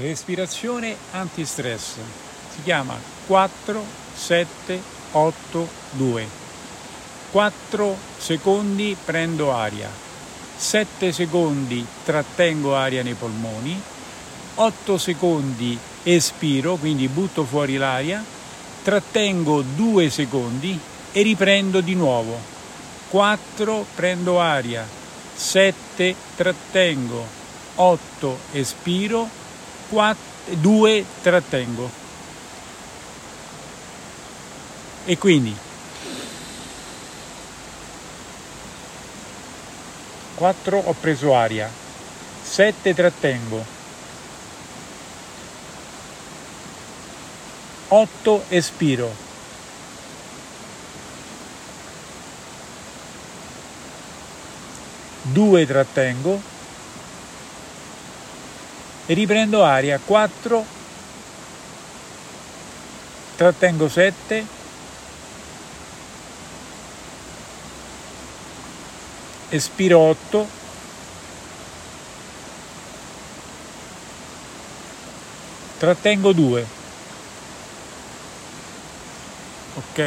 respirazione antistress. Si chiama 4 7 8 2. 4 secondi prendo aria. 7 secondi trattengo aria nei polmoni. 8 secondi espiro, quindi butto fuori l'aria. Trattengo 2 secondi e riprendo di nuovo. 4 prendo aria. 7 trattengo. 8 espiro 4, 2 trattengo. E quindi? 4 ho preso aria, 7 trattengo, 8 espiro, 2 trattengo, riprendo aria 4 trattengo 7 espiro 8 trattengo 2 ok